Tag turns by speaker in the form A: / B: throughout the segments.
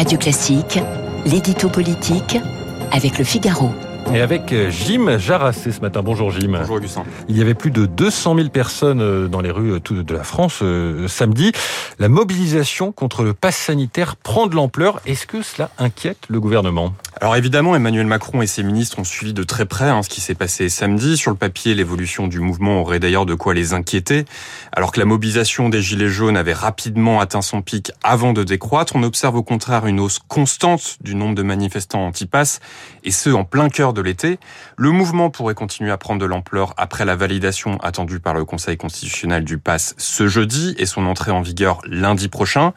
A: Radio Classique, l'édito politique avec le Figaro.
B: Et avec euh, Jim Jarassé ce matin. Bonjour Jim.
C: Bonjour Augustin.
B: Il y avait plus de 200 000 personnes euh, dans les rues euh, de la France samedi. La mobilisation contre le pass sanitaire prend de l'ampleur. Est-ce que cela inquiète le gouvernement?
C: Alors évidemment, Emmanuel Macron et ses ministres ont suivi de très près hein, ce qui s'est passé samedi. Sur le papier, l'évolution du mouvement aurait d'ailleurs de quoi les inquiéter. Alors que la mobilisation des Gilets jaunes avait rapidement atteint son pic avant de décroître, on observe au contraire une hausse constante du nombre de manifestants anti-pass, et ce en plein cœur de l'été. Le mouvement pourrait continuer à prendre de l'ampleur après la validation attendue par le Conseil constitutionnel du pass ce jeudi et son entrée en vigueur lundi prochain.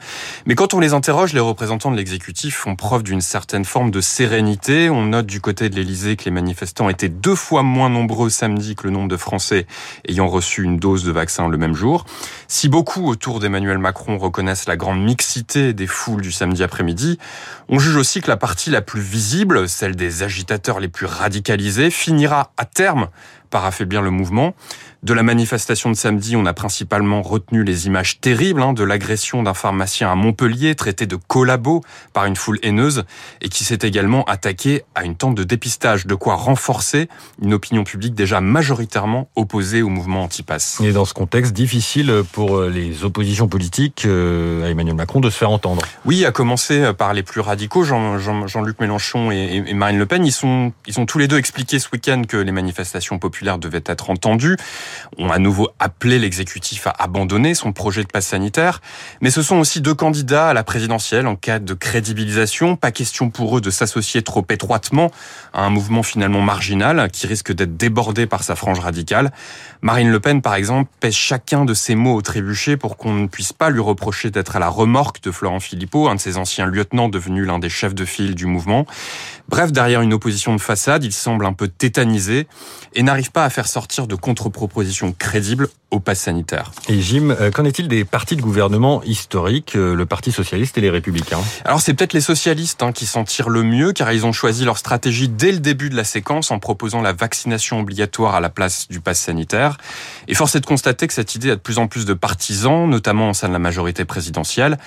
C: Mais quand on les interroge, les représentants de l'exécutif font preuve d'une certaine forme de sérénité. On note du côté de l'Élysée que les manifestants étaient deux fois moins nombreux samedi que le nombre de Français ayant reçu une dose de vaccin le même jour. Si beaucoup autour d'Emmanuel Macron reconnaissent la grande mixité des foules du samedi après-midi, on juge aussi que la partie la plus visible, celle des agitateurs les plus radicalisé finira à terme par affaiblir le mouvement. De la manifestation de samedi, on a principalement retenu les images terribles hein, de l'agression d'un pharmacien à Montpellier, traité de collabo par une foule haineuse, et qui s'est également attaqué à une tente de dépistage, de quoi renforcer une opinion publique déjà majoritairement opposée au mouvement anti-pass.
B: Et dans ce contexte difficile pour les oppositions politiques euh, à Emmanuel Macron de se faire entendre.
C: Oui, à commencer par les plus radicaux, Jean-Luc Mélenchon et Marine Le Pen, ils, sont, ils ont tous les deux expliqué ce week-end que les manifestations populaires devaient être entendues ont à nouveau appelé l'exécutif à abandonner son projet de passe sanitaire. Mais ce sont aussi deux candidats à la présidentielle en cas de crédibilisation. Pas question pour eux de s'associer trop étroitement à un mouvement finalement marginal qui risque d'être débordé par sa frange radicale. Marine Le Pen, par exemple, pèse chacun de ses mots au trébuchet pour qu'on ne puisse pas lui reprocher d'être à la remorque de Florent Philippot, un de ses anciens lieutenants devenu l'un des chefs de file du mouvement. Bref, derrière une opposition de façade, il semble un peu tétanisé et n'arrive pas à faire sortir de contre-propositions crédibles au pass sanitaire.
B: Et Jim, euh, qu'en est-il des partis de gouvernement historiques, euh, le Parti socialiste et les Républicains?
C: Alors c'est peut-être les socialistes hein, qui s'en tirent le mieux, car ils ont choisi leur stratégie dès le début de la séquence en proposant la vaccination obligatoire à la place du pass sanitaire. Et force est de constater que cette idée a de plus en plus de partisans, notamment au sein de la majorité présidentielle.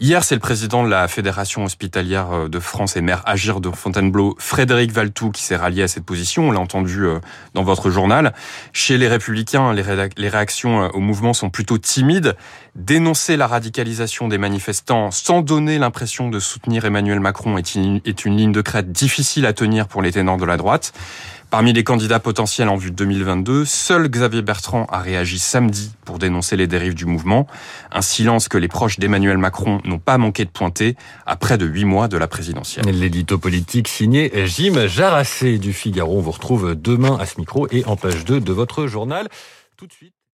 C: Hier, c'est le président de la Fédération hospitalière euh, de France et maire Agir de Fontainebleau, Frédéric Valtou, qui s'est rallié à cette position. On l'a entendu dans votre journal. Chez les Républicains, les réactions euh, au mouvement sont plutôt timides. Dénoncer la radicalisation des manifestants sans donner l'impression de soutenir Emmanuel Macron est une, est ligne de crête difficile à tenir pour les ténors de la droite. Parmi les candidats potentiels en vue de 2022, seul Xavier Bertrand a réagi samedi pour dénoncer les dérives du mouvement. Un silence que les proches d'Emmanuel Macron n'ont pas manqué de pointer à près de huit mois de la présidentielle.
B: L'édito politique signé Jim Jarassé du Figaro. On vous retrouve demain à ce micro et en page 2 de votre journal.